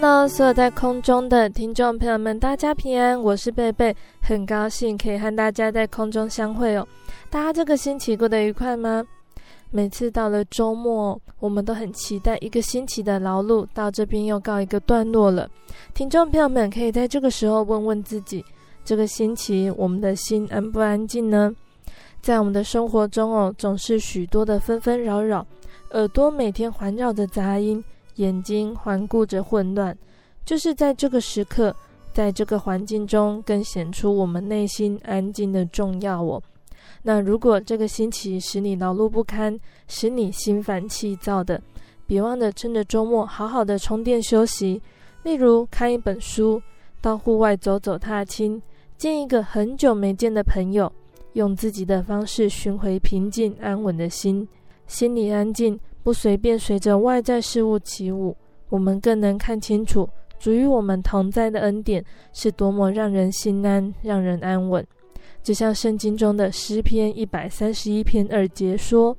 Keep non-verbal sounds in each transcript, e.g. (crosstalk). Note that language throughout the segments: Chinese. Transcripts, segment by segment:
那所有在空中的听众朋友们，大家平安，我是贝贝，很高兴可以和大家在空中相会哦。大家这个星期过得愉快吗？每次到了周末，我们都很期待一个星期的劳碌到这边又告一个段落了。听众朋友们可以在这个时候问问自己，这个星期我们的心安不安静呢？在我们的生活中哦，总是许多的纷纷扰扰，耳朵每天环绕着杂音。眼睛环顾着混乱，就是在这个时刻，在这个环境中，更显出我们内心安静的重要哦。那如果这个星期使你劳碌不堪，使你心烦气躁的，别忘了趁着周末好好的充电休息。例如看一本书，到户外走走踏青，见一个很久没见的朋友，用自己的方式寻回平静安稳的心，心里安静。不随便随着外在事物起舞，我们更能看清楚主与我们同在的恩典是多么让人心安、让人安稳。就像圣经中的诗篇一百三十一篇二节说：“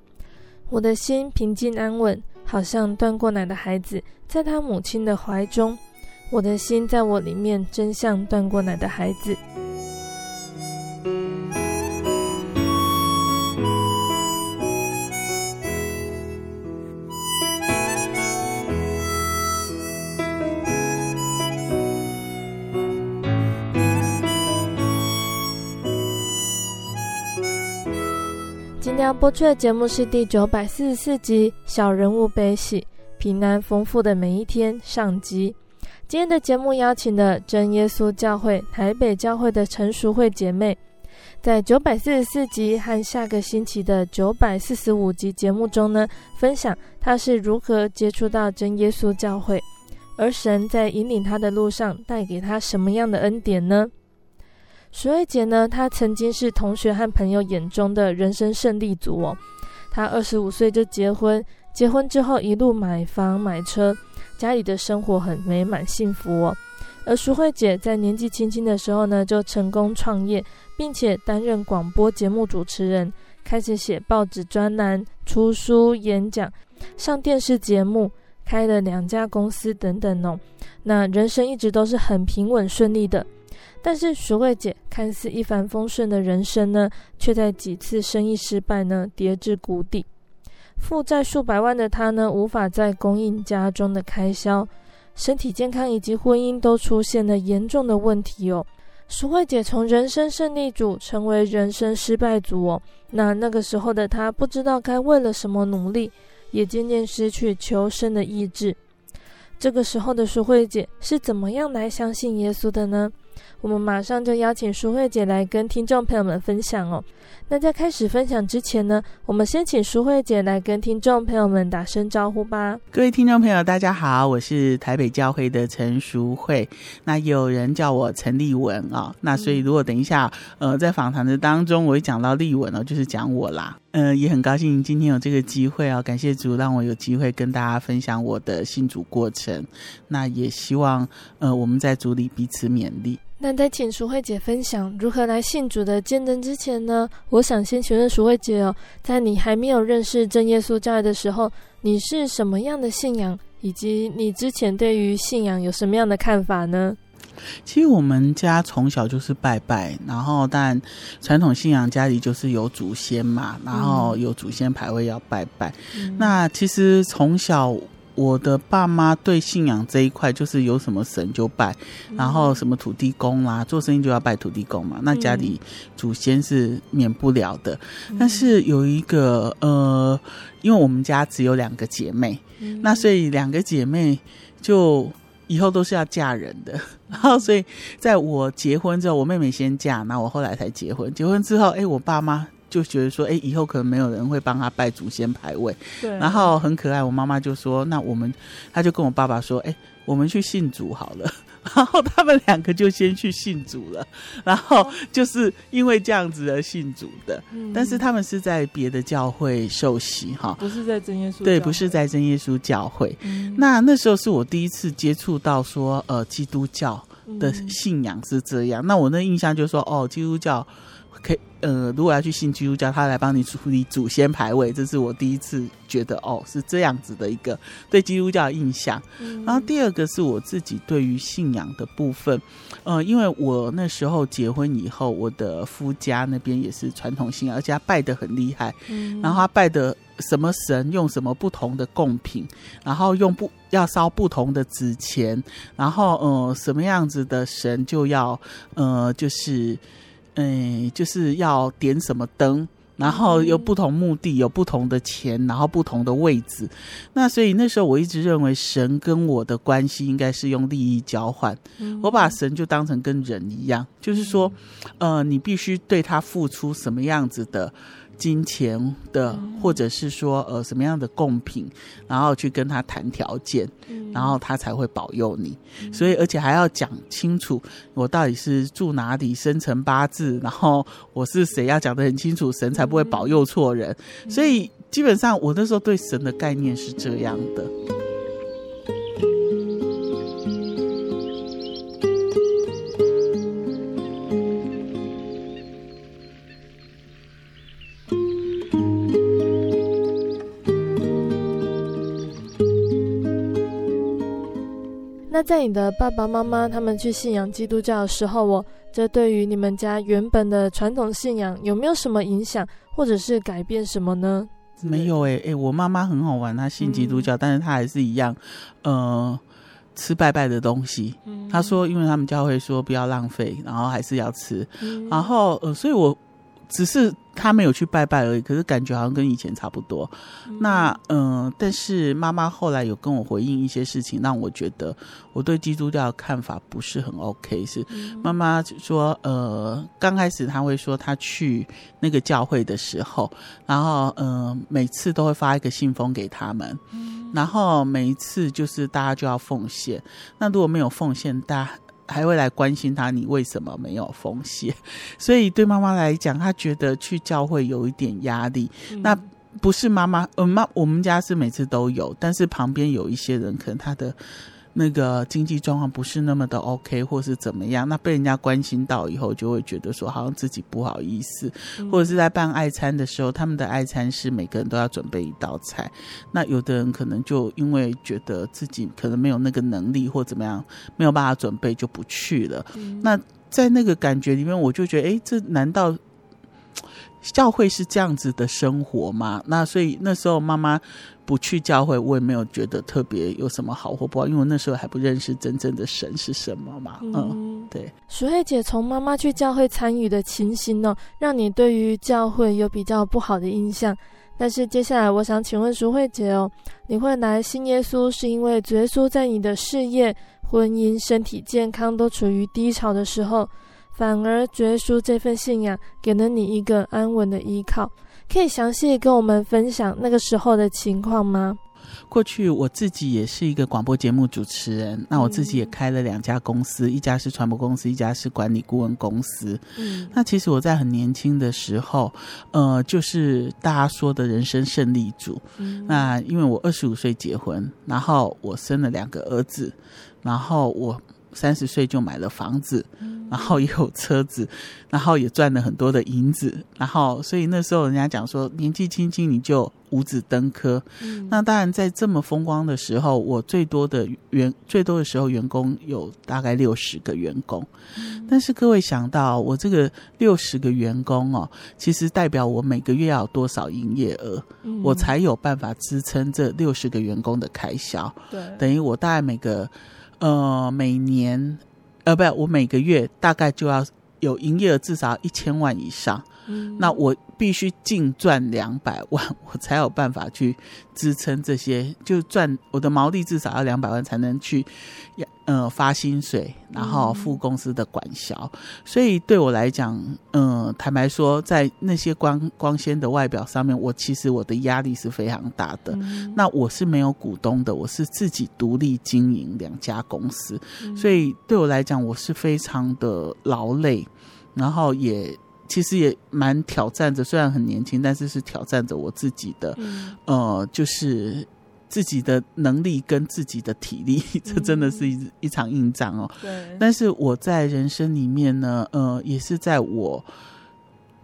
我的心平静安稳，好像断过奶的孩子在他母亲的怀中。我的心在我里面，真像断过奶的孩子。”要播出的节目是第九百四十四集《小人物悲喜，平安丰富的每一天》上集。今天的节目邀请了真耶稣教会台北教会的陈淑慧姐妹，在九百四十四集和下个星期的九百四十五集节目中呢，分享她是如何接触到真耶稣教会，而神在引领她的路上带给她什么样的恩典呢？淑慧姐呢，她曾经是同学和朋友眼中的人生胜利组哦。她二十五岁就结婚，结婚之后一路买房买车，家里的生活很美满幸福哦。而淑慧姐在年纪轻轻的时候呢，就成功创业，并且担任广播节目主持人，开始写报纸专栏、出书、演讲、上电视节目，开了两家公司等等哦。那人生一直都是很平稳顺利的。但是淑慧姐看似一帆风顺的人生呢，却在几次生意失败呢，跌至谷底。负债数百万的她呢，无法再供应家中的开销，身体健康以及婚姻都出现了严重的问题哦。淑慧姐从人生胜利组成为人生失败组哦。那那个时候的她不知道该为了什么努力，也渐渐失去求生的意志。这个时候的淑慧姐是怎么样来相信耶稣的呢？我们马上就邀请淑慧姐来跟听众朋友们分享哦。那在开始分享之前呢，我们先请淑慧姐来跟听众朋友们打声招呼吧。各位听众朋友，大家好，我是台北教会的陈淑慧。那有人叫我陈立文啊、哦，那所以如果等一下呃在访谈的当中我会讲到立文哦，就是讲我啦。嗯、也很高兴今天有这个机会啊、哦，感谢主让我有机会跟大家分享我的信主过程。那也希望呃我们在主里彼此勉励。那在请淑慧姐分享如何来信主的见证之前呢，我想先询问淑慧姐哦，在你还没有认识真耶稣教会的时候，你是什么样的信仰，以及你之前对于信仰有什么样的看法呢？其实我们家从小就是拜拜，然后但传统信仰家里就是有祖先嘛，然后有祖先牌位要拜拜。嗯、那其实从小。我的爸妈对信仰这一块，就是有什么神就拜，然后什么土地公啦，做生意就要拜土地公嘛。那家里祖先是免不了的。但是有一个呃，因为我们家只有两个姐妹，那所以两个姐妹就以后都是要嫁人的。(laughs) 然后所以在我结婚之后，我妹妹先嫁，那我后来才结婚。结婚之后，哎，我爸妈。就觉得说，哎，以后可能没有人会帮他拜祖先牌位。对。然后很可爱，我妈妈就说：“那我们，他就跟我爸爸说，哎，我们去信主好了。”然后他们两个就先去信主了。然后就是因为这样子而信主的。嗯。但是他们是在别的教会受洗哈，不是在真耶稣。对，不是在真耶稣教会。嗯。那那时候是我第一次接触到说，呃，基督教的信仰是这样。那我那印象就是说，哦，基督教。可以，呃，如果要去信基督教，他来帮你处理祖先牌位，这是我第一次觉得哦，是这样子的一个对基督教的印象。嗯。然后第二个是我自己对于信仰的部分，呃，因为我那时候结婚以后，我的夫家那边也是传统信仰，而且他拜的很厉害。嗯。然后他拜的什么神，用什么不同的贡品，然后用不要烧不同的纸钱，然后呃，什么样子的神就要呃，就是。嗯，就是要点什么灯，然后有不同目的，有不同的钱，然后不同的位置。那所以那时候我一直认为神跟我的关系应该是用利益交换。我把神就当成跟人一样，就是说，呃，你必须对他付出什么样子的。金钱的，或者是说呃什么样的贡品，然后去跟他谈条件，然后他才会保佑你。所以而且还要讲清楚我到底是住哪里，生辰八字，然后我是谁，要讲得很清楚，神才不会保佑错人。所以基本上我那时候对神的概念是这样的。那在你的爸爸妈妈他们去信仰基督教的时候，我这对于你们家原本的传统信仰有没有什么影响，或者是改变什么呢？没有诶、欸，诶、欸，我妈妈很好玩，她信基督教，嗯、但是她还是一样，呃，吃拜拜的东西。嗯、她说，因为他们教会说不要浪费，然后还是要吃，嗯、然后呃，所以我。只是他没有去拜拜而已，可是感觉好像跟以前差不多。嗯、那嗯、呃，但是妈妈后来有跟我回应一些事情，让我觉得我对基督教的看法不是很 OK。是妈妈说，呃，刚开始他会说他去那个教会的时候，然后嗯、呃，每次都会发一个信封给他们，嗯、然后每一次就是大家就要奉献。那如果没有奉献，大家。还会来关心他，你为什么没有奉献？(laughs) 所以对妈妈来讲，她觉得去教会有一点压力。嗯、那不是妈妈，呃，妈，我们家是每次都有，但是旁边有一些人，可能他的。那个经济状况不是那么的 OK，或是怎么样，那被人家关心到以后，就会觉得说好像自己不好意思，或者是在办爱餐的时候，他们的爱餐是每个人都要准备一道菜，那有的人可能就因为觉得自己可能没有那个能力或怎么样，没有办法准备就不去了。那在那个感觉里面，我就觉得，哎，这难道？教会是这样子的生活吗？那所以那时候妈妈不去教会，我也没有觉得特别有什么好或不好，因为我那时候还不认识真正的神是什么嘛。嗯，嗯，对。淑慧姐从妈妈去教会参与的情形呢，让你对于教会有比较不好的印象。但是接下来我想请问淑慧姐哦，你会来信耶稣是因为主耶稣在你的事业、婚姻、身体健康都处于低潮的时候？反而，主耶稣这份信仰给了你一个安稳的依靠，可以详细跟我们分享那个时候的情况吗？过去我自己也是一个广播节目主持人，那我自己也开了两家公司，嗯、一家是传播公司，一家是管理顾问公司。嗯，那其实我在很年轻的时候，呃，就是大家说的人生胜利组。嗯，那因为我二十五岁结婚，然后我生了两个儿子，然后我。三十岁就买了房子，然后也有车子，然后也赚了很多的银子，然后所以那时候人家讲说年纪轻轻你就五子登科，嗯、那当然在这么风光的时候，我最多的员最多的时候员工有大概六十个员工，嗯、但是各位想到我这个六十个员工哦，其实代表我每个月要有多少营业额，嗯、我才有办法支撑这六十个员工的开销，对，等于我大概每个呃每年呃不，我每个月大概就要有营业额至少一千万以上。嗯、那我必须净赚两百万，(laughs) 我才有办法去支撑这些，就赚我的毛利至少要两百万才能去，呃发薪水，然后付公司的管销。嗯、所以对我来讲，嗯、呃，坦白说，在那些光光鲜的外表上面，我其实我的压力是非常大的。嗯、那我是没有股东的，我是自己独立经营两家公司，嗯、所以对我来讲，我是非常的劳累，然后也。其实也蛮挑战着，虽然很年轻，但是是挑战着我自己的，嗯、呃，就是自己的能力跟自己的体力，(laughs) 这真的是一一场硬仗哦。对。但是我在人生里面呢，呃，也是在我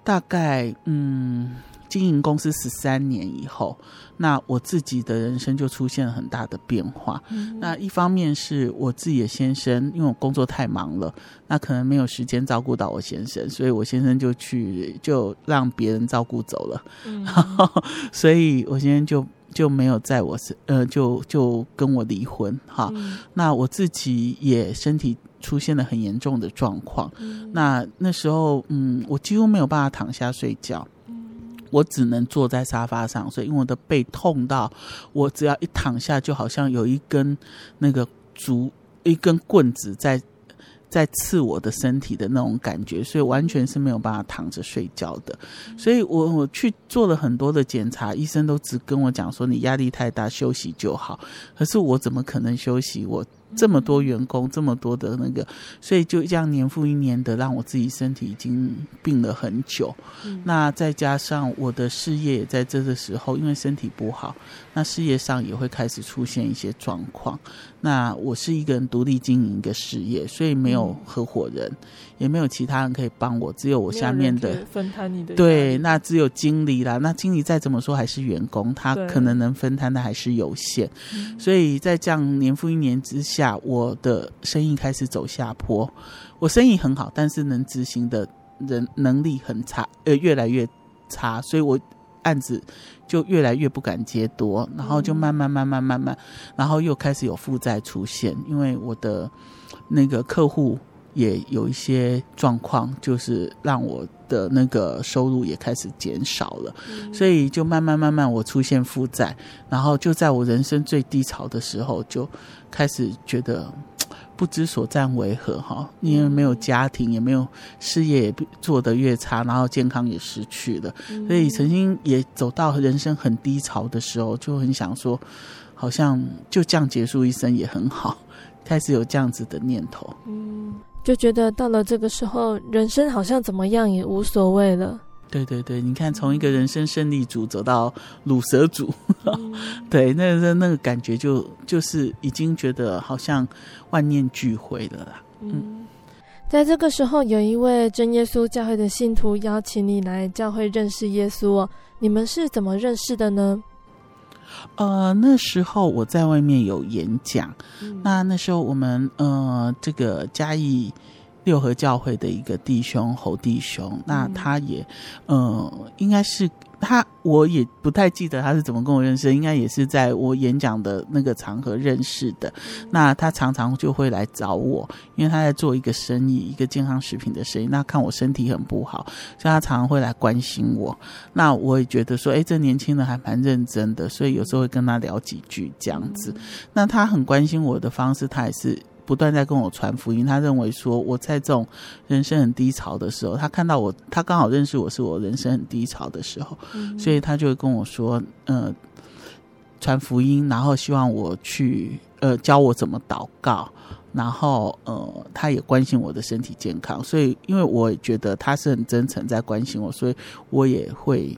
大概嗯。经营公司十三年以后，那我自己的人生就出现了很大的变化。嗯、那一方面是我自己的先生，因为我工作太忙了，那可能没有时间照顾到我先生，所以我先生就去就让别人照顾走了。嗯、(laughs) 所以我先生就就没有在我身，呃，就就跟我离婚。哈，嗯、那我自己也身体出现了很严重的状况。嗯、那那时候，嗯，我几乎没有办法躺下睡觉。我只能坐在沙发上，所以因为我的背痛到，我只要一躺下，就好像有一根那个竹，一根棍子在在刺我的身体的那种感觉，所以完全是没有办法躺着睡觉的。所以我我去做了很多的检查，医生都只跟我讲说，你压力太大，休息就好。可是我怎么可能休息？我。这么多员工，这么多的那个，所以就这样年复一年的，让我自己身体已经病了很久。嗯、那再加上我的事业也在这个时候，因为身体不好，那事业上也会开始出现一些状况。那我是一个人独立经营一个事业，所以没有合伙人，嗯、也没有其他人可以帮我，只有我下面的分摊你的。对，那只有经理啦。那经理再怎么说还是员工，他可能能分摊的还是有限。所以在这样年复一年之下，我的生意开始走下坡。我生意很好，但是能执行的人能力很差，呃，越来越差。所以我。案子就越来越不敢接多，然后就慢慢慢慢慢慢，然后又开始有负债出现，因为我的那个客户也有一些状况，就是让我的那个收入也开始减少了，所以就慢慢慢慢我出现负债，然后就在我人生最低潮的时候，就开始觉得。不知所占为何哈？因为没有家庭，也没有事业，也做得越差，然后健康也失去了，所以曾经也走到人生很低潮的时候，就很想说，好像就这样结束一生也很好，开始有这样子的念头。嗯，就觉得到了这个时候，人生好像怎么样也无所谓了。对对对，你看，从一个人生胜利组走到鲁蛇组，嗯、(laughs) 对，那那那个感觉就就是已经觉得好像万念俱灰了啦。嗯，在这个时候，有一位真耶稣教会的信徒邀请你来教会认识耶稣哦，你们是怎么认识的呢？呃，那时候我在外面有演讲，嗯、那那时候我们呃这个嘉义。六合教会的一个弟兄侯弟兄，那他也，嗯、呃，应该是他，我也不太记得他是怎么跟我认识，应该也是在我演讲的那个场合认识的。那他常常就会来找我，因为他在做一个生意，一个健康食品的生意。那看我身体很不好，所以他常常会来关心我。那我也觉得说，哎，这年轻人还蛮认真的，所以有时候会跟他聊几句这样子。那他很关心我的方式，他也是。不断在跟我传福音，他认为说我在这种人生很低潮的时候，他看到我，他刚好认识我是我人生很低潮的时候，嗯、所以他就会跟我说，呃，传福音，然后希望我去，呃，教我怎么祷告，然后呃，他也关心我的身体健康，所以因为我也觉得他是很真诚在关心我，所以我也会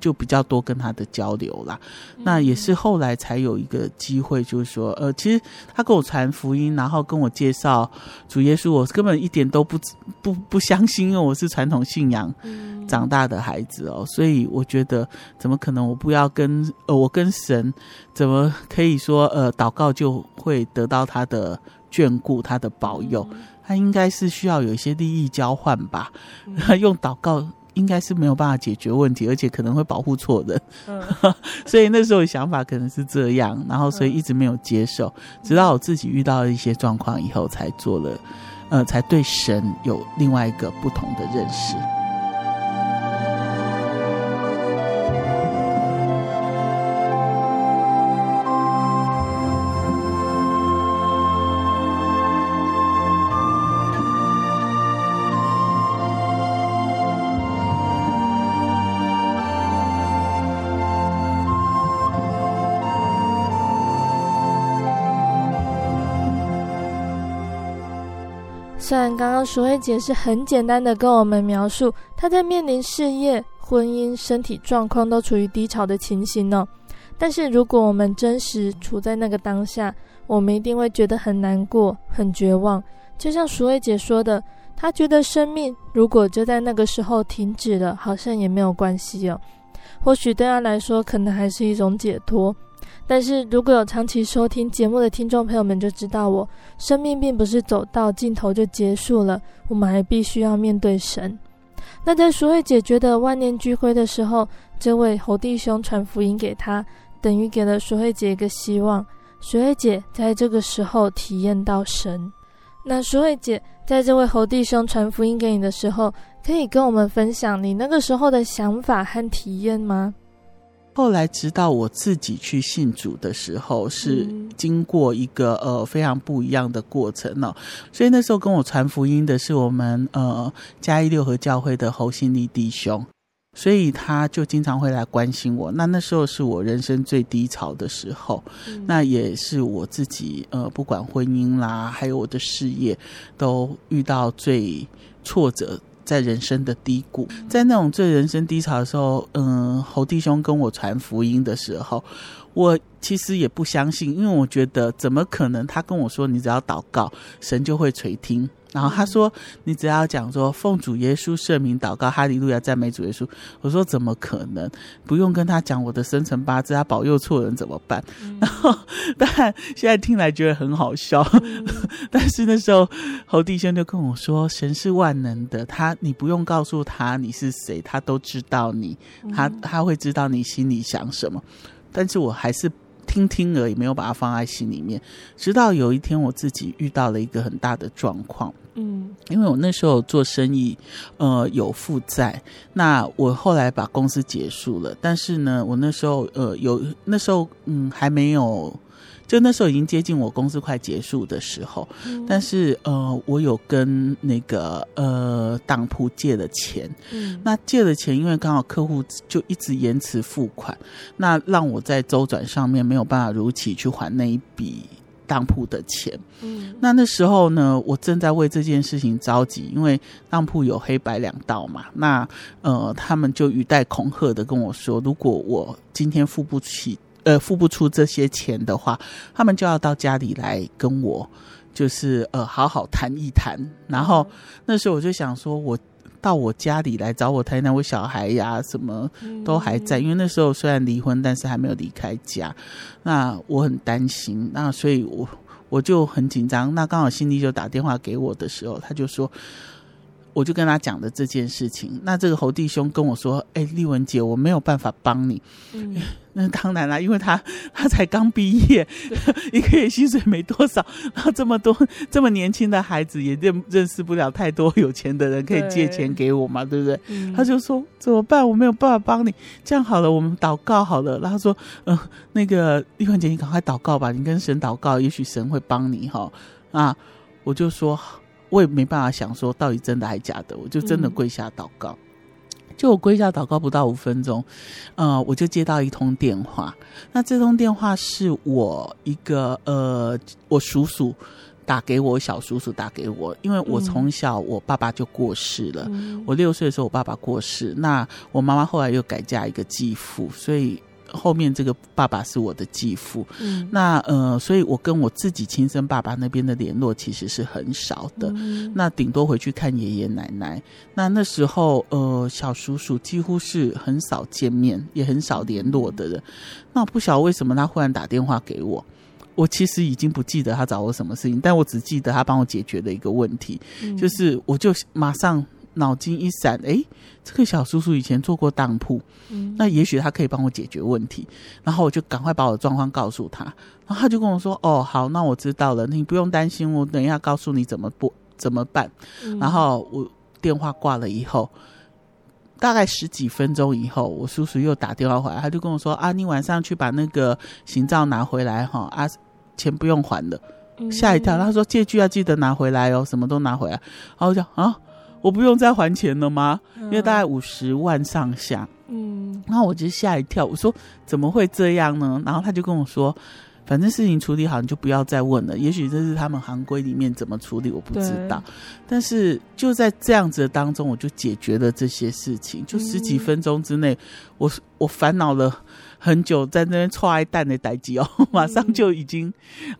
就比较多跟他的交流啦。那也是后来才有一个机会，就是说，呃，其实他跟我传福音，然后跟我介绍主耶稣，我根本一点都不不不相信，因为我是传统信仰长大的孩子哦，所以我觉得怎么可能我不要跟呃我跟神怎么可以说呃祷告就会得到他的眷顾，他的保佑，他应该是需要有一些利益交换吧，(laughs) 用祷告。应该是没有办法解决问题，而且可能会保护错人，嗯、(laughs) 所以那时候想法可能是这样，然后所以一直没有接受，直到我自己遇到了一些状况以后，才做了，呃，才对神有另外一个不同的认识。淑慧姐是很简单的跟我们描述她在面临事业、婚姻、身体状况都处于低潮的情形呢，但是如果我们真实处在那个当下，我们一定会觉得很难过、很绝望。就像淑慧姐说的，她觉得生命如果就在那个时候停止了，好像也没有关系哦。或许对她来说，可能还是一种解脱。但是如果有长期收听节目的听众朋友们就知道我，生命并不是走到尽头就结束了，我们还必须要面对神。那在淑慧姐觉得万念俱灰的时候，这位侯弟兄传福音给她，等于给了淑慧姐一个希望。淑慧姐在这个时候体验到神。那淑慧姐在这位侯弟兄传福音给你的时候，可以跟我们分享你那个时候的想法和体验吗？后来，直到我自己去信主的时候，是经过一个呃非常不一样的过程哦。所以那时候跟我传福音的是我们呃嘉义六合教会的侯信利弟兄，所以他就经常会来关心我。那那时候是我人生最低潮的时候，那也是我自己呃不管婚姻啦，还有我的事业，都遇到最挫折。在人生的低谷，在那种最人生低潮的时候，嗯，侯弟兄跟我传福音的时候，我其实也不相信，因为我觉得怎么可能？他跟我说，你只要祷告，神就会垂听。然后他说：“你只要讲说奉主耶稣圣名祷告，哈利路亚赞美主耶稣。”我说：“怎么可能？不用跟他讲我的生辰八字，他保佑错人怎么办？”嗯、然后，但现在听来觉得很好笑。嗯、(laughs) 但是那时候侯弟兄就跟我说：“神是万能的，他你不用告诉他你是谁，他都知道你，他他会知道你心里想什么。”但是我还是。听听而已，没有把它放在心里面。直到有一天，我自己遇到了一个很大的状况。嗯，因为我那时候做生意，呃，有负债。那我后来把公司结束了，但是呢，我那时候呃有那时候嗯还没有。就那时候已经接近我公司快结束的时候，嗯、但是呃，我有跟那个呃当铺借了钱，嗯、那借了钱，因为刚好客户就一直延迟付款，那让我在周转上面没有办法如期去还那一笔当铺的钱。嗯，那那时候呢，我正在为这件事情着急，因为当铺有黑白两道嘛，那呃，他们就语带恐吓的跟我说，如果我今天付不起。呃，付不出这些钱的话，他们就要到家里来跟我，就是呃，好好谈一谈。然后那时候我就想说，我到我家里来找我谈谈，我小孩呀什么都还在，因为那时候虽然离婚，但是还没有离开家。那我很担心，那所以我我就很紧张。那刚好心里就打电话给我的时候，他就说。我就跟他讲的这件事情，那这个侯弟兄跟我说：“哎，丽文姐，我没有办法帮你。嗯” (laughs) 那当然啦，因为他他才刚毕业，(laughs) 一个月薪水没多少，然后这么多这么年轻的孩子也认认识不了太多有钱的人可以借钱给我嘛，对，对不对？嗯、他就说怎么办？我没有办法帮你。这样好了，我们祷告好了。然后说：“嗯、呃，那个丽文姐，你赶快祷告吧，你跟神祷告，也许神会帮你哈。”啊，我就说。我也没办法想说到底真的还假的，我就真的跪下祷告。嗯、就我跪下祷告不到五分钟，呃，我就接到一通电话。那这通电话是我一个呃，我叔叔打给我小叔叔打给我，因为我从小我爸爸就过世了，嗯我六岁的时候我爸爸过世，那我妈妈后来又改嫁一个继父，所以。后面这个爸爸是我的继父，嗯，那呃，所以我跟我自己亲生爸爸那边的联络其实是很少的，嗯那顶多回去看爷爷奶奶。那那时候呃，小叔叔几乎是很少见面，也很少联络的人。那我不晓得为什么他忽然打电话给我，我其实已经不记得他找我什么事情，但我只记得他帮我解决了一个问题，嗯就是我就马上。脑筋一闪，哎，这个小叔叔以前做过当铺，嗯那也许他可以帮我解决问题。然后我就赶快把我的状况告诉他，然后他就跟我说：“哦，好，那我知道了，你不用担心，我等一下告诉你怎么不怎么办。”嗯然后我电话挂了以后，大概十几分钟以后，我叔叔又打电话回来，他就跟我说：“啊，你晚上去把那个行照拿回来哈，啊，钱不用还了。”吓一跳，他说：“借据要记得拿回来哦，什么都拿回来。”然后我就啊。我不用再还钱了吗？因为大概五十万上下。嗯，然后我就吓一跳，我说怎么会这样呢？然后他就跟我说，反正事情处理好，你就不要再问了。也许这是他们行规里面怎么处理，我不知道。但是就在这样子的当中，我就解决了这些事情。就十几分钟之内，嗯、我我烦恼了很久，在那边踹蛋的代志哦，(laughs) 马上就已经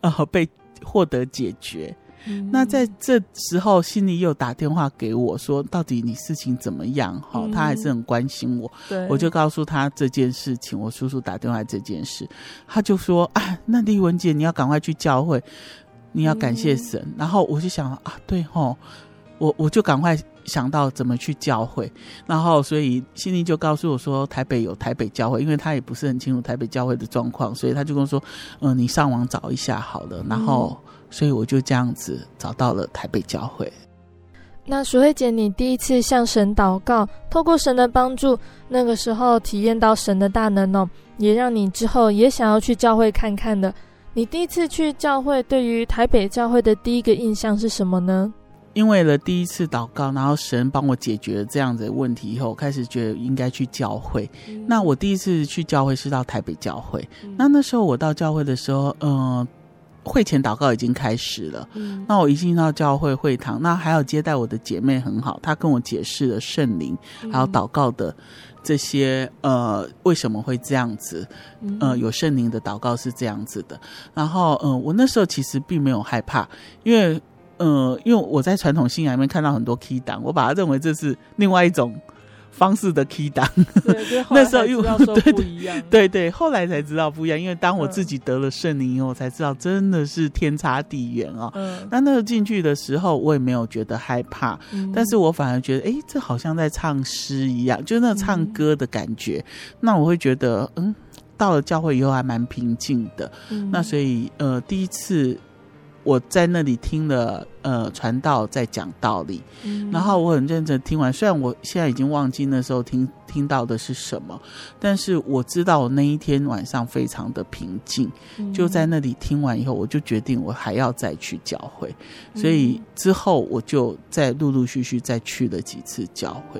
呃被获得解决。那在这时候，心里又打电话给我说：“到底你事情怎么样？”哈、嗯，他还是很关心我。对，我就告诉他这件事情，我叔叔打电话这件事，他就说：“啊，那丽文姐，你要赶快去教会，你要感谢神。嗯”然后我就想啊，对吼，我我就赶快想到怎么去教会。然后所以心里就告诉我说，台北有台北教会，因为他也不是很清楚台北教会的状况，所以他就跟我说：“嗯、呃，你上网找一下好了。”然后。嗯所以我就这样子找到了台北教会。那淑慧姐，你第一次向神祷告，透过神的帮助，那个时候体验到神的大能哦，也让你之后也想要去教会看看的。你第一次去教会，对于台北教会的第一个印象是什么呢？因为了第一次祷告，然后神帮我解决了这样子的问题以后，开始觉得应该去教会。嗯、那我第一次去教会是到台北教会。嗯、那那时候我到教会的时候，嗯、呃。会前祷告已经开始了，嗯，那我一进到教会会堂，那还有接待我的姐妹很好，她跟我解释了圣灵，还有祷告的这些呃为什么会这样子，呃有圣灵的祷告是这样子的，然后嗯、呃，我那时候其实并没有害怕，因为呃因为我在传统信仰里面看到很多 key 档，我把它认为这是另外一种。方式的 key 档，(laughs) 那时候又 (laughs) 对对对对，后来才知道不一样。因为当我自己得了圣灵以后，我才知道真的是天差地远哦。嗯，那那个进去的时候，我也没有觉得害怕，嗯、但是我反而觉得，哎，这好像在唱诗一样，就是那唱歌的感觉。嗯、那我会觉得，嗯，到了教会以后还蛮平静的。嗯、那所以，呃，第一次。我在那里听了呃传道在讲道理，嗯、然后我很认真听完。虽然我现在已经忘记那时候听听到的是什么，但是我知道我那一天晚上非常的平静。嗯、就在那里听完以后，我就决定我还要再去教会，所以之后我就再陆陆续续再去了几次教会。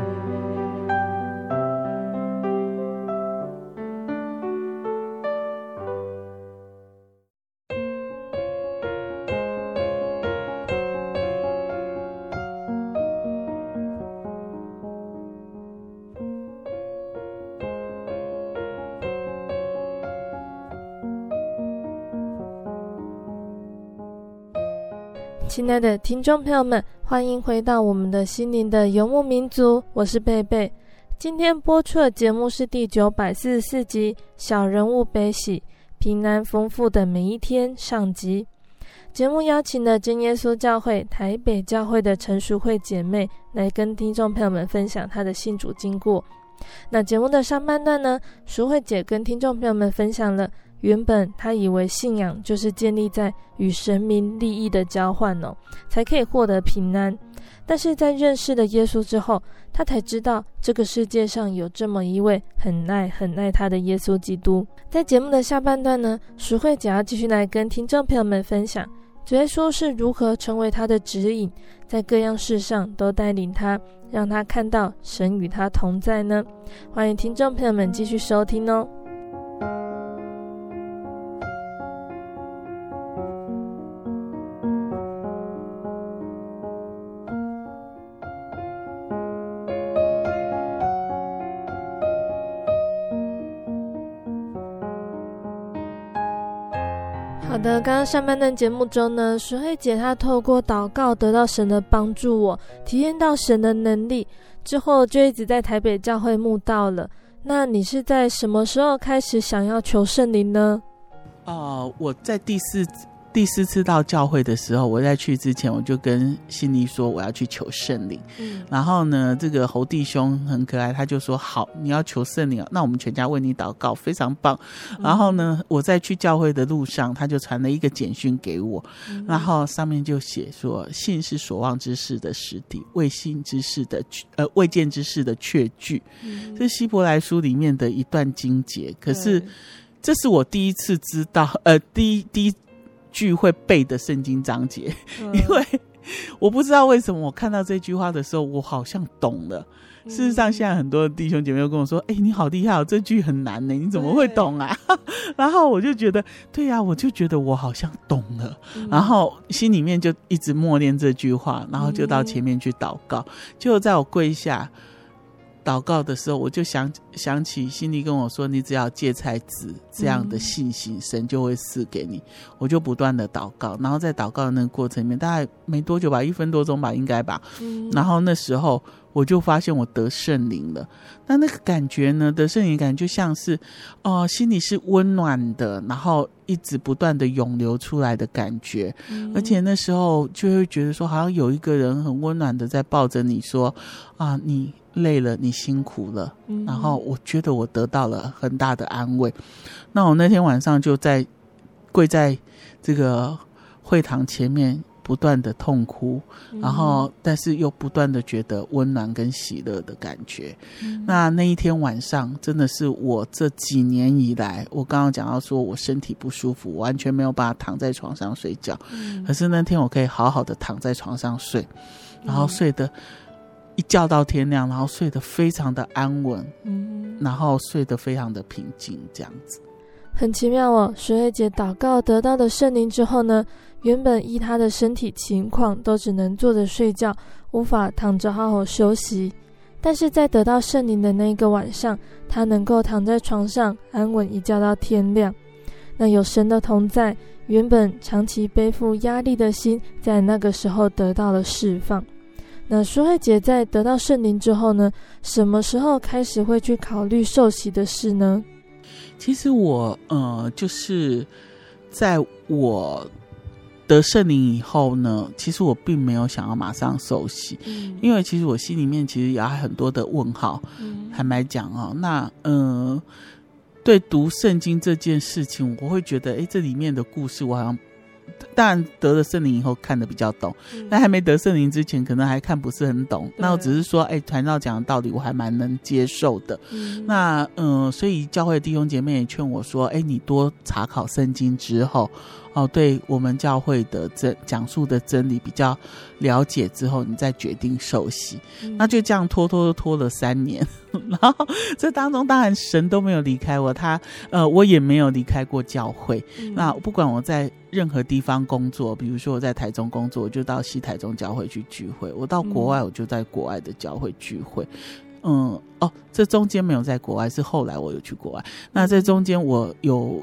亲爱的听众朋友们，欢迎回到我们的心灵的游牧民族，我是贝贝。今天播出的节目是第九百四十四集《小人物悲喜，平安丰富的每一天》上集。节目邀请了真耶稣教会台北教会的陈淑慧姐妹来跟听众朋友们分享她的信主经过。那节目的上半段呢，淑慧姐跟听众朋友们分享了。原本他以为信仰就是建立在与神明利益的交换哦，才可以获得平安。但是在认识了耶稣之后，他才知道这个世界上有这么一位很爱很爱他的耶稣基督。在节目的下半段呢，淑慧姐要继续来跟听众朋友们分享，主耶稣是如何成为他的指引，在各样事上都带领他，让他看到神与他同在呢？欢迎听众朋友们继续收听哦。的，刚刚上半段节目中呢，水慧姐她透过祷告得到神的帮助我，体验到神的能力之后，就一直在台北教会慕道了。那你是在什么时候开始想要求圣灵呢？啊、我在第四。第四次到教会的时候，我在去之前，我就跟心里说我要去求圣灵。嗯，然后呢，这个侯弟兄很可爱，他就说：“好，你要求圣灵，那我们全家为你祷告，非常棒。嗯”然后呢，我在去教会的路上，他就传了一个简讯给我，嗯、然后上面就写说：“信是所望之事的实体，未信之事的呃未见之事的确据。嗯”这是希伯来书里面的一段经节。可是，这是我第一次知道，呃，第一第一。句会背的圣经章节，嗯、因为我不知道为什么我看到这句话的时候，我好像懂了。嗯、事实上，现在很多弟兄姐妹又跟我说：“哎、欸，你好厉害哦，这句很难呢，你怎么会懂啊？” (laughs) 然后我就觉得，对呀、啊，我就觉得我好像懂了。嗯、然后心里面就一直默念这句话，然后就到前面去祷告。就在我跪下。祷告的时候，我就想想起心里跟我说：“你只要芥菜籽这样的信心，嗯、神就会赐给你。”我就不断的祷告，然后在祷告的那个过程里面，大概没多久吧，一分多钟吧，应该吧。嗯、然后那时候我就发现我得圣灵了。那那个感觉呢？得圣灵感觉就像是哦、呃，心里是温暖的，然后一直不断的涌流出来的感觉。嗯、而且那时候就会觉得说，好像有一个人很温暖的在抱着你说：“啊，你。”累了，你辛苦了，然后我觉得我得到了很大的安慰。那我那天晚上就在跪在这个会堂前面，不断的痛哭，然后但是又不断的觉得温暖跟喜乐的感觉。那那一天晚上，真的是我这几年以来，我刚刚讲到说我身体不舒服，完全没有办法躺在床上睡觉。可是那天我可以好好的躺在床上睡，然后睡得。一觉到天亮，然后睡得非常的安稳，嗯，然后睡得非常的平静，这样子，很奇妙哦。水慧姐祷告得到的圣灵之后呢，原本依她的身体情况，都只能坐着睡觉，无法躺着好好休息。但是在得到圣灵的那一个晚上，她能够躺在床上安稳一觉到天亮。那有神的同在，原本长期背负压力的心，在那个时候得到了释放。那淑慧姐在得到圣灵之后呢，什么时候开始会去考虑受洗的事呢？其实我呃，就是在我得圣灵以后呢，其实我并没有想要马上受洗，嗯、因为其实我心里面其实有很多的问号。嗯、坦白讲哦，那呃，对读圣经这件事情，我会觉得，哎，这里面的故事我好像。当然得了圣灵以后看的比较懂，那、嗯、还没得圣灵之前可能还看不是很懂。那我只是说，哎，传道讲的道理我还蛮能接受的。嗯、那嗯、呃，所以教会弟兄姐妹也劝我说，哎，你多查考圣经之后。哦，对我们教会的真讲述的真理比较了解之后，你再决定受洗，嗯、那就这样拖拖拖了三年，(laughs) 然后这当中当然神都没有离开我，他呃我也没有离开过教会。嗯、那不管我在任何地方工作，比如说我在台中工作，我就到西台中教会去聚会；我到国外，我就在国外的教会聚会。嗯，嗯，哦，这中间没有在国外，是后来我有去国外。那这中间我有。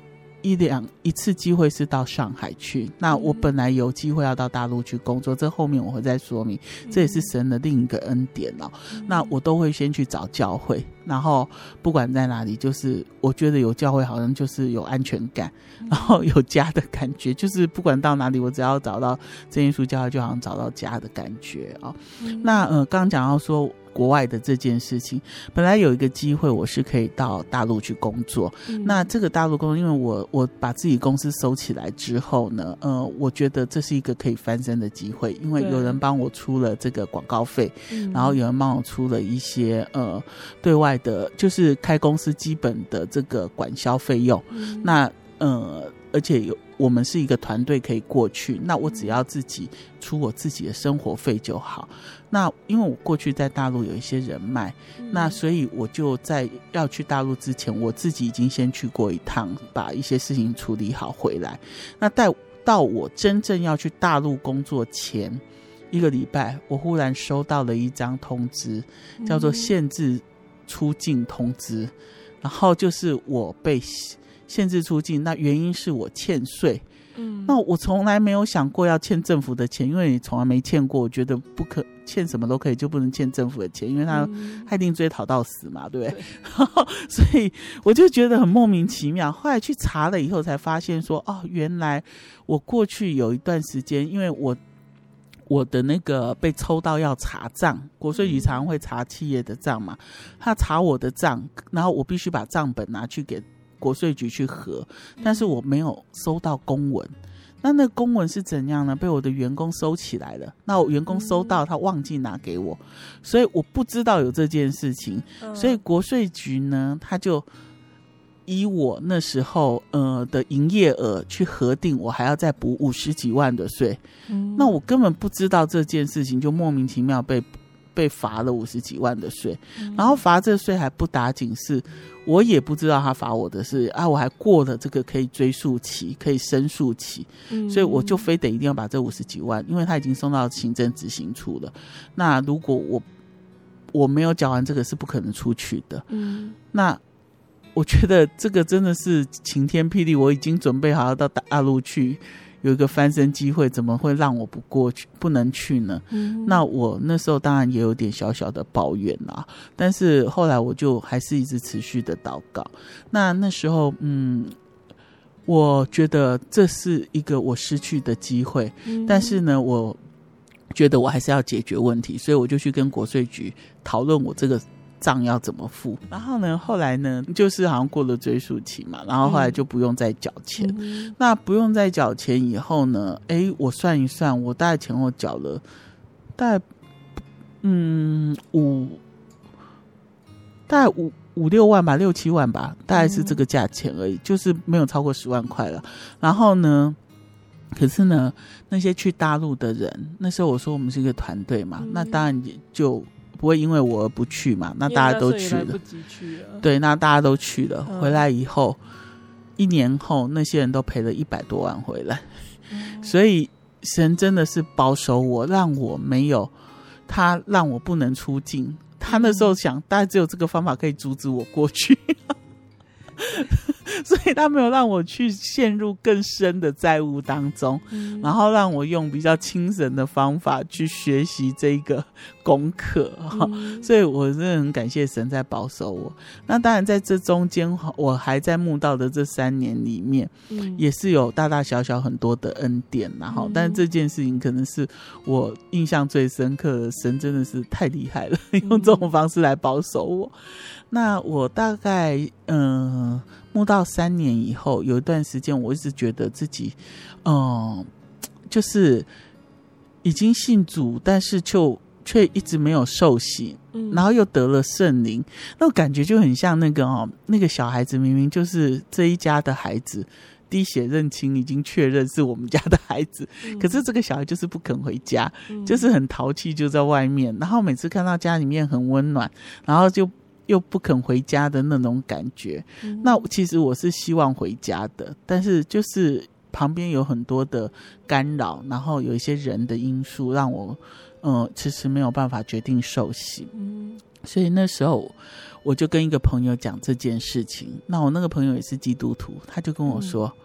一两一次机会是到上海去，那我本来有机会要到大陆去工作，这后面我会再说明，这也是神的另一个恩典哦。那我都会先去找教会，然后不管在哪里，就是我觉得有教会好像就是有安全感，然后有家的感觉，就是不管到哪里，我只要找到真耶稣教会，就好像找到家的感觉啊。那呃，刚刚讲到说。国外的这件事情，本来有一个机会，我是可以到大陆去工作。嗯、那这个大陆工作，因为我我把自己公司收起来之后呢，呃，我觉得这是一个可以翻身的机会，因为有人帮我出了这个广告费，然后有人帮我出了一些呃对外的，就是开公司基本的这个管销费用。嗯、那呃。而且有我们是一个团队可以过去，那我只要自己出我自己的生活费就好。那因为我过去在大陆有一些人脉，嗯、那所以我就在要去大陆之前，我自己已经先去过一趟，把一些事情处理好回来。那待到我真正要去大陆工作前一个礼拜，我忽然收到了一张通知，叫做限制出境通知，嗯、然后就是我被。限制出境，那原因是我欠税，嗯，那我从来没有想过要欠政府的钱，因为你从来没欠过，我觉得不可欠什么都可以，就不能欠政府的钱，因为他、嗯、他一定追讨到死嘛，对不对？对所以我就觉得很莫名其妙。后来去查了以后，才发现说，哦，原来我过去有一段时间，因为我。我的那个被抽到要查账，国税局常常会查企业的账嘛，他查我的账，然后我必须把账本拿去给国税局去核，但是我没有收到公文，那那公文是怎样呢？被我的员工收起来了，那我员工收到他忘记拿给我，所以我不知道有这件事情，所以国税局呢，他就。以我那时候呃的营业额去核定，我还要再补五十几万的税，嗯，那我根本不知道这件事情，就莫名其妙被被罚了五十几万的税，嗯，然后罚这税还不打紧，是我也不知道他罚我的是啊，我还过了这个可以追诉期，可以申诉期，嗯，所以我就非得一定要把这五十几万，因为他已经送到行政执行处了，那如果我我没有缴完这个是不可能出去的，嗯，那。我觉得这个真的是晴天霹雳，我已经准备好要到大陆去，有一个翻身机会，怎么会让我不过去，不能去呢？嗯，那我那时候当然也有点小小的抱怨啦，但是后来我就还是一直持续的祷告。那那时候，嗯，我觉得这是一个我失去的机会，嗯，但是呢，我觉得我还是要解决问题，所以我就去跟国税局讨论我这个。账要怎么付？然后呢，后来呢，就是好像过了追溯期嘛，然后后来就不用再缴钱。嗯、那不用再缴钱以后呢？哎，我算一算，我大概前后缴了大概嗯五大概五五六万吧，六七万吧，大概是这个价钱而已，嗯、就是没有超过十万块了。然后呢，可是呢，那些去大陆的人，那时候我说我们是一个团队嘛，嗯、那当然也就。不会因为我而不去嘛？那大家都去了，去了对，那大家都去了。嗯、回来以后，一年后，那些人都赔了一百多万回来。嗯、(laughs) 所以神真的是保守我，让我没有他，让我不能出境。他那时候想，大概只有这个方法可以阻止我过去。(laughs) 所以他没有让我去陷入更深的债务当中，嗯、然后让我用比较轻神的方法去学习这个功课哈。嗯、所以我真的很感谢神在保守我。那当然在这中间，我还在慕道的这三年里面，嗯、也是有大大小小很多的恩典，然后，但是这件事情可能是我印象最深刻的。神真的是太厉害了，(laughs) 用这种方式来保守我。那我大概嗯，慕、呃、道三年以后，有一段时间，我一直觉得自己，嗯、呃，就是已经信主，但是就却一直没有受洗，嗯、然后又得了圣灵，那种感觉就很像那个哦，那个小孩子明明就是这一家的孩子，滴血认亲，已经确认是我们家的孩子，嗯、可是这个小孩就是不肯回家，嗯、就是很淘气，就在外面，然后每次看到家里面很温暖，然后就。又不肯回家的那种感觉，嗯、那其实我是希望回家的，但是就是旁边有很多的干扰，然后有一些人的因素让我，嗯，迟迟没有办法决定受洗。嗯，所以那时候我就跟一个朋友讲这件事情，那我那个朋友也是基督徒，他就跟我说。嗯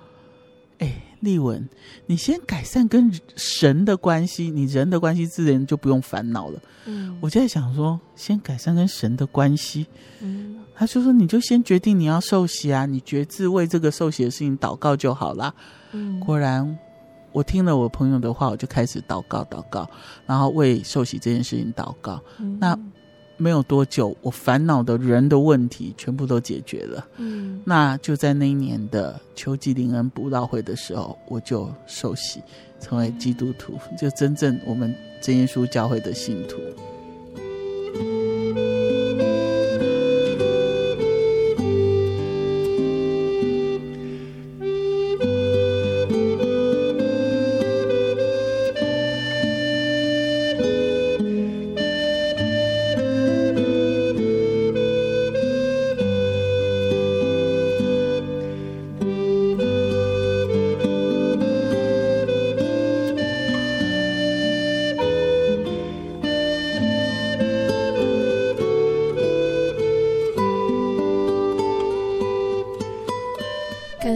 哎，丽文，你先改善跟神的关系，你人的关系自然就不用烦恼了。嗯，我就在想说，先改善跟神的关系。嗯，他就说，你就先决定你要受洗啊，你决志为这个受洗的事情祷告就好啦。嗯，果然，我听了我朋友的话，我就开始祷告祷告，然后为受洗这件事情祷告。嗯，那。没有多久，我烦恼的人的问题全部都解决了。嗯，那就在那一年的秋季灵恩布道会的时候，我就受洗成为基督徒，就真正我们真耶稣教会的信徒。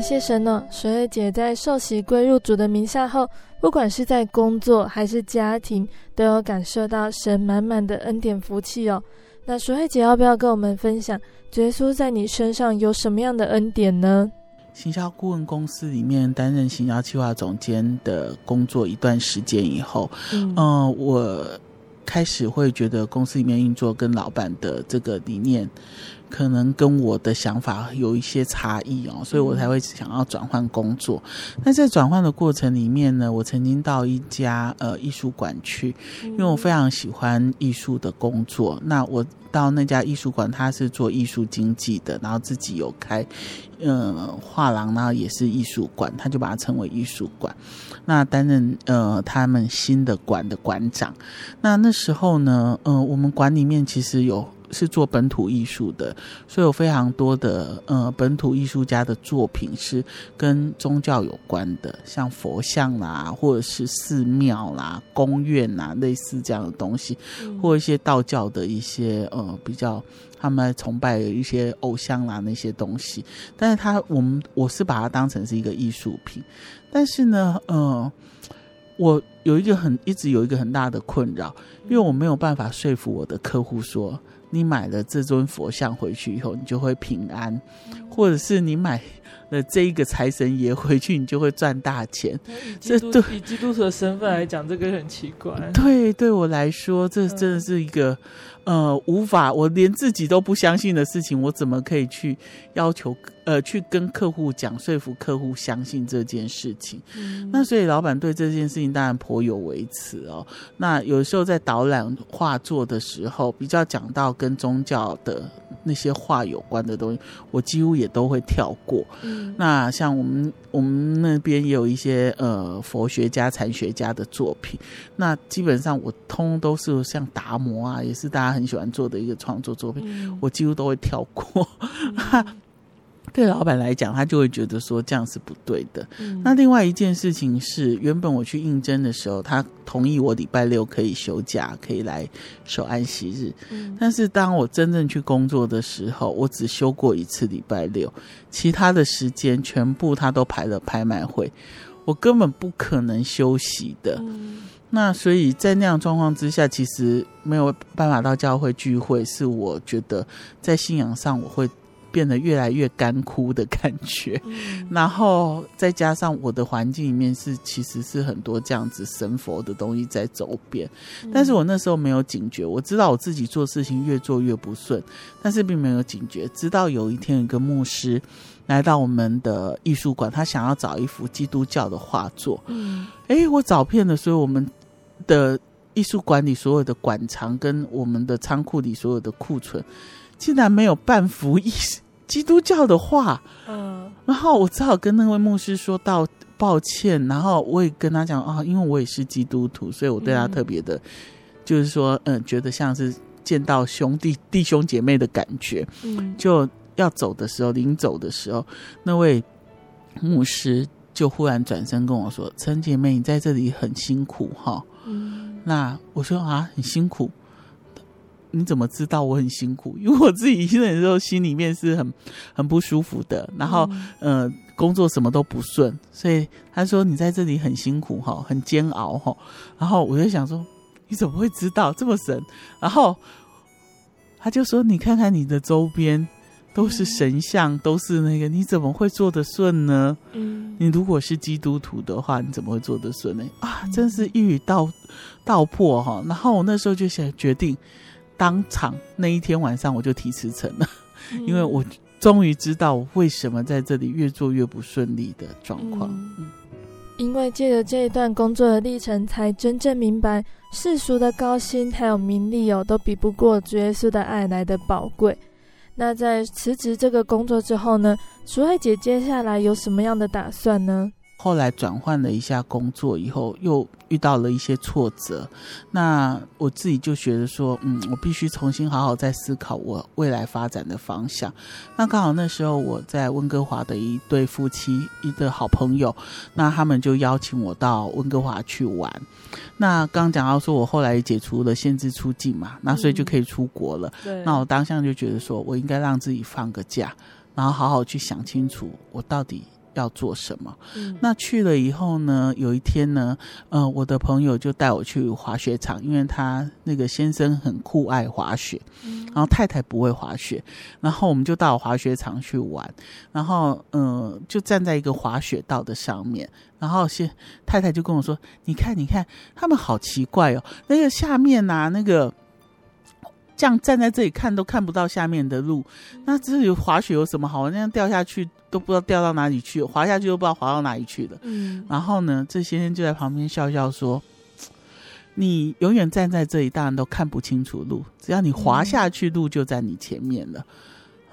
谢神呢、哦，水慧姐在受洗归入主的名下后，不管是在工作还是家庭，都有感受到神满满的恩典福气哦。那水慧姐要不要跟我们分享，主耶稣在你身上有什么样的恩典呢？行销顾问公司里面担任行销计划总监的工作一段时间以后，嗯、呃，我开始会觉得公司里面运作跟老板的这个理念。可能跟我的想法有一些差异哦，所以我才会想要转换工作。那在转换的过程里面呢，我曾经到一家呃艺术馆去，因为我非常喜欢艺术的工作。那我到那家艺术馆，他是做艺术经济的，然后自己有开呃画廊，然后也是艺术馆，他就把它称为艺术馆。那担任呃他们新的馆的馆长。那那时候呢，呃我们馆里面其实有。是做本土艺术的，所以有非常多的呃本土艺术家的作品是跟宗教有关的，像佛像啦，或者是寺庙啦、宫院呐，类似这样的东西，或一些道教的一些呃比较他们崇拜的一些偶像啦那些东西。但是他我们我是把它当成是一个艺术品，但是呢，呃，我有一个很一直有一个很大的困扰，因为我没有办法说服我的客户说。你买了这尊佛像回去以后，你就会平安，或者是你买了这一个财神爷回去，你就会赚大钱。(laughs) 这对以基督徒的身份来讲，这个很奇怪。(laughs) 对，对我来说，这真的是一个。呃，无法，我连自己都不相信的事情，我怎么可以去要求？呃，去跟客户讲，说服客户相信这件事情。嗯、那所以老板对这件事情当然颇有微词哦。那有时候在导览画作的时候，比较讲到跟宗教的那些画有关的东西，我几乎也都会跳过。嗯、那像我们我们那边也有一些呃佛学家、禅学家的作品，那基本上我通都是像达摩啊，也是大家。很喜欢做的一个创作作品，嗯、我几乎都会跳过。嗯、(laughs) 对老板来讲，他就会觉得说这样是不对的。嗯、那另外一件事情是，原本我去应征的时候，他同意我礼拜六可以休假，可以来守安息日。嗯、但是当我真正去工作的时候，我只休过一次礼拜六，其他的时间全部他都排了拍卖会，我根本不可能休息的。嗯那所以在那样状况之下，其实没有办法到教会聚会，是我觉得在信仰上我会变得越来越干枯的感觉。嗯、(laughs) 然后再加上我的环境里面是其实是很多这样子神佛的东西在走遍，嗯、但是我那时候没有警觉，我知道我自己做事情越做越不顺，但是并没有警觉。直到有一天，有一个牧师来到我们的艺术馆，他想要找一幅基督教的画作。嗯，诶，我找遍了，所以我们。的艺术馆里所有的馆藏跟我们的仓库里所有的库存，竟然没有半幅一基督教的画。嗯，然后我只好跟那位牧师说道抱歉，然后我也跟他讲啊，因为我也是基督徒，所以我对他特别的，嗯、就是说，嗯，觉得像是见到兄弟弟兄姐妹的感觉。嗯，就要走的时候，临走的时候，那位牧师就忽然转身跟我说：“陈姐妹，你在这里很辛苦哈。”嗯，那我说啊，很辛苦，你怎么知道我很辛苦？(laughs) 因为我自己一个人的时候，心里面是很很不舒服的，然后、嗯、呃，工作什么都不顺，所以他说你在这里很辛苦哈，很煎熬哈。然后我就想说，你怎么会知道这么神？然后他就说，你看看你的周边。都是神像，都是那个，你怎么会做得顺呢？嗯，你如果是基督徒的话，你怎么会做得顺呢？啊，真是一语道道破哈。然后我那时候就想决定，当场那一天晚上我就提辞呈了，因为我终于知道我为什么在这里越做越不顺利的状况。嗯，因为借着这一段工作的历程，才真正明白世俗的高薪还有名利哦，都比不过主耶稣的爱来的宝贵。那在辞职这个工作之后呢，淑慧姐接下来有什么样的打算呢？后来转换了一下工作以后，又遇到了一些挫折。那我自己就觉得说，嗯，我必须重新好好再思考我未来发展的方向。那刚好那时候我在温哥华的一对夫妻，一个好朋友，那他们就邀请我到温哥华去玩。那刚讲到说我后来也解除了限制出境嘛，那所以就可以出国了。嗯、对。那我当下就觉得说我应该让自己放个假，然后好好去想清楚我到底。要做什么。嗯，那去了以后呢，有一天呢，呃，我的朋友就带我去滑雪场，因为他那个先生很酷爱滑雪，然后太太不会滑雪，然后我们就到滑雪场去玩，然后嗯、呃，就站在一个滑雪道的上面，然后先太太就跟我说：“你看，你看，他们好奇怪哦，那个下面呐、啊，那个。”这样站在这里看都看不到下面的路，那这里滑雪有什么好玩？那样掉下去都不知道掉到哪里去，滑下去都不知道滑到哪里去了。嗯，然后呢，这先生就在旁边笑笑说：“你永远站在这里，当然都看不清楚路。只要你滑下去，路就在你前面了。”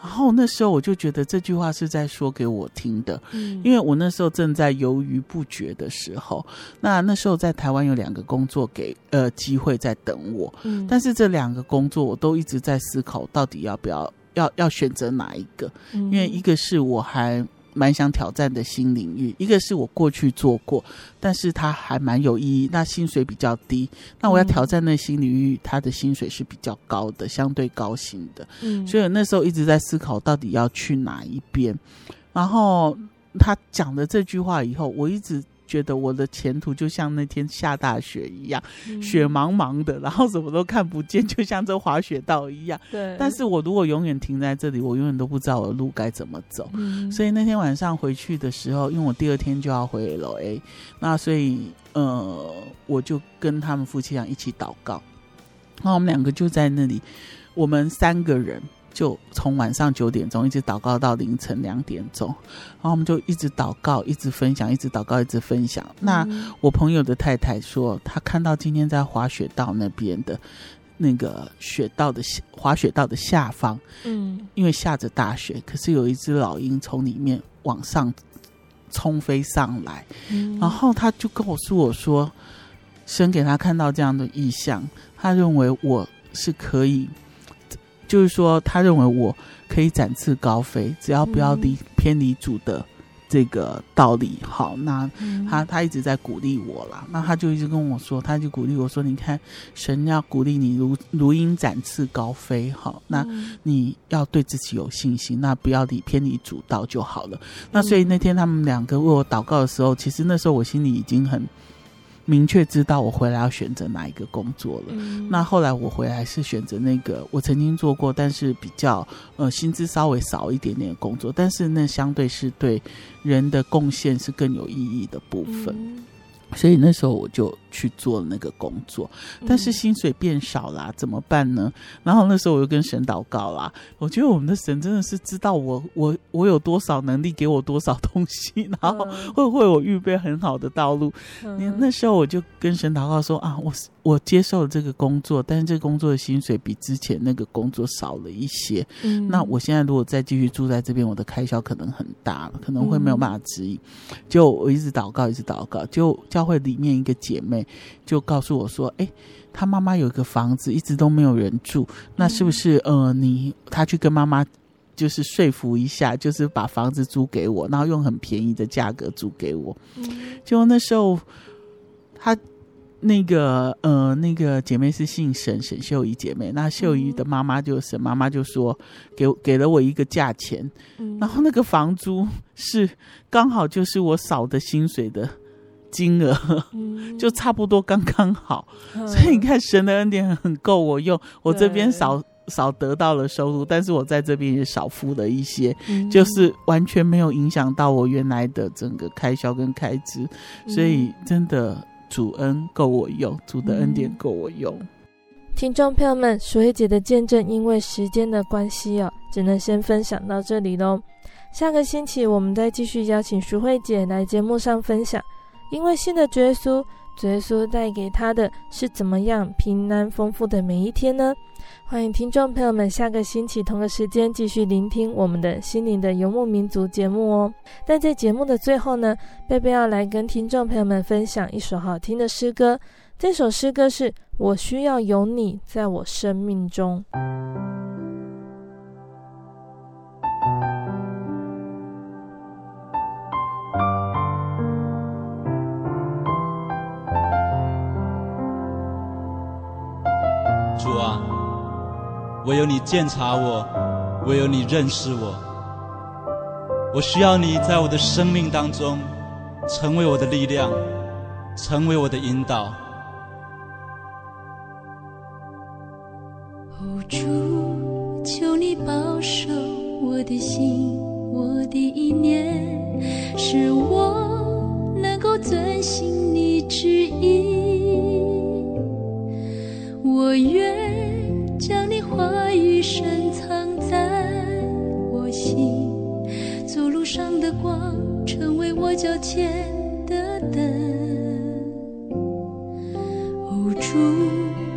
然后那时候我就觉得这句话是在说给我听的，嗯，因为我那时候正在犹豫不决的时候。那那时候在台湾有两个工作给呃机会在等我，嗯，但是这两个工作我都一直在思考，到底要不要要要选择哪一个？嗯，因为一个是我还。蛮想挑战的新领域，一个是我过去做过，但是它还蛮有意义，那薪水比较低。那我要挑战那新领域，它的薪水是比较高的，相对高薪的。嗯，所以那时候一直在思考到底要去哪一边。然后他讲了这句话以后，我一直。觉得我的前途就像那天下大雪一样，嗯、雪茫茫的，然后什么都看不见，(laughs) 就像这滑雪道一样。对。但是我如果永远停在这里，我永远都不知道我的路该怎么走。嗯。所以那天晚上回去的时候，因为我第二天就要回 LA，那所以呃，我就跟他们夫妻俩一起祷告。那我们两个就在那里，我们三个人。就从晚上九点钟一直祷告到凌晨两点钟，然后我们就一直祷告，一直分享，一直祷告，一直分享。那我朋友的太太说，她看到今天在滑雪道那边的那个雪道的滑雪道的下方，嗯，因为下着大雪，可是有一只老鹰从里面往上冲飞上来，嗯，然后他就跟我说：“我说，神给他看到这样的意象，他认为我是可以。”就是说，他认为我可以展翅高飞，只要不要离偏离主的这个道理。好，那他他一直在鼓励我啦。那他就一直跟我说，他就鼓励我说：“你看，神要鼓励你如如鹰展翅高飞。好，那你要对自己有信心，那不要离偏离主道就好了。”那所以那天他们两个为我祷告的时候，其实那时候我心里已经很。明确知道我回来要选择哪一个工作了。嗯。那后来我回来是选择那个我曾经做过，但是比较呃薪资稍微少一点点的工作，但是那相对是对人的贡献是更有意义的部分。嗯。所以那时候我就去做那个工作，但是薪水变少啦，怎么办呢？然后那时候我又跟神祷告啦。我觉得我们的神真的是知道我我我有多少能力，给我多少东西，(laughs) 然后会为我预备很好的道路。嗯。那时候我就跟神祷告说啊，我我接受了这个工作，但是这个工作的薪水比之前那个工作少了一些。嗯。那我现在如果再继续住在这边，我的开销可能很大了，可能会没有办法支应。就我一直祷告，一直祷告，就教。会里面一个姐妹就告诉我说：“哎，他妈妈有一个房子，一直都没有人住，那是不是呃，你他去跟妈妈就是说服一下，就是把房子租给我，然后用很便宜的价格租给我？就那时候，他那个呃那个姐妹是姓沈，沈秀仪姐妹，那秀仪的妈妈就沈妈妈就说给给了我一个价钱，然后那个房租是刚好就是我少的薪水的。”金额就差不多刚刚好，嗯，所以你看神的恩典很够我用。我这边少少得到了收入，但是我在这边也少付了一些，嗯，就是完全没有影响到我原来的整个开销跟开支。所以真的主恩够我用，主的恩典够我用。听众朋友们，淑慧姐的见证，因为时间的关系哦，只能先分享到这里喽。下个星期我们再继续邀请淑慧姐来节目上分享。因为信的耶稣，耶稣带给他的是怎么样平安丰富的每一天呢？欢迎听众朋友们下个星期同个时间继续聆听我们的心灵的游牧民族节目哦。但在节目的最后呢，贝贝要来跟听众朋友们分享一首好听的诗歌。这首诗歌是我需要有你在我生命中。主啊，唯有你鉴察我，唯有你认识我，我需要你在我的生命当中，成为我的力量，成为我的引导。哦，主，求你保守我的心，我的意念，使我能够遵行你旨意。脚前的灯，哦，主，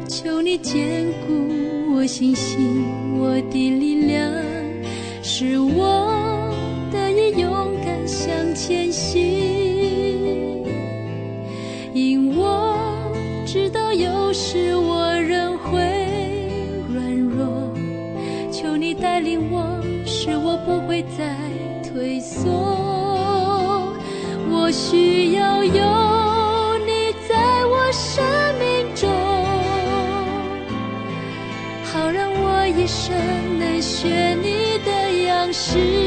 求你坚固我信心，我的力量，使我是。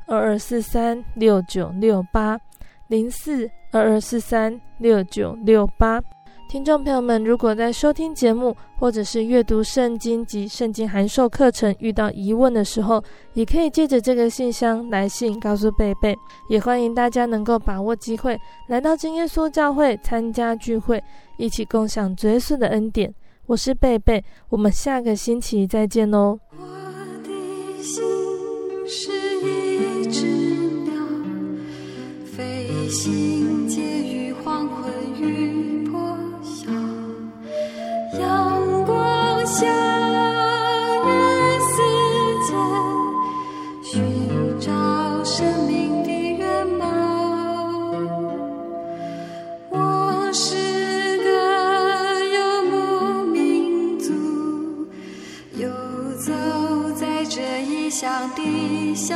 二二四三六九六八零四二二四三六九六八，听众朋友们，如果在收听节目或者是阅读圣经及圣经函授课程遇到疑问的时候，也可以借着这个信箱来信告诉贝贝。也欢迎大家能够把握机会来到真耶稣教会参加聚会，一起共享耶稣的恩典。我是贝贝，我们下个星期再见哦。我的心是心结于黄昏与破晓，阳光下，与世界寻找生命的圆满。我是个游牧民族，游走在这异乡的小。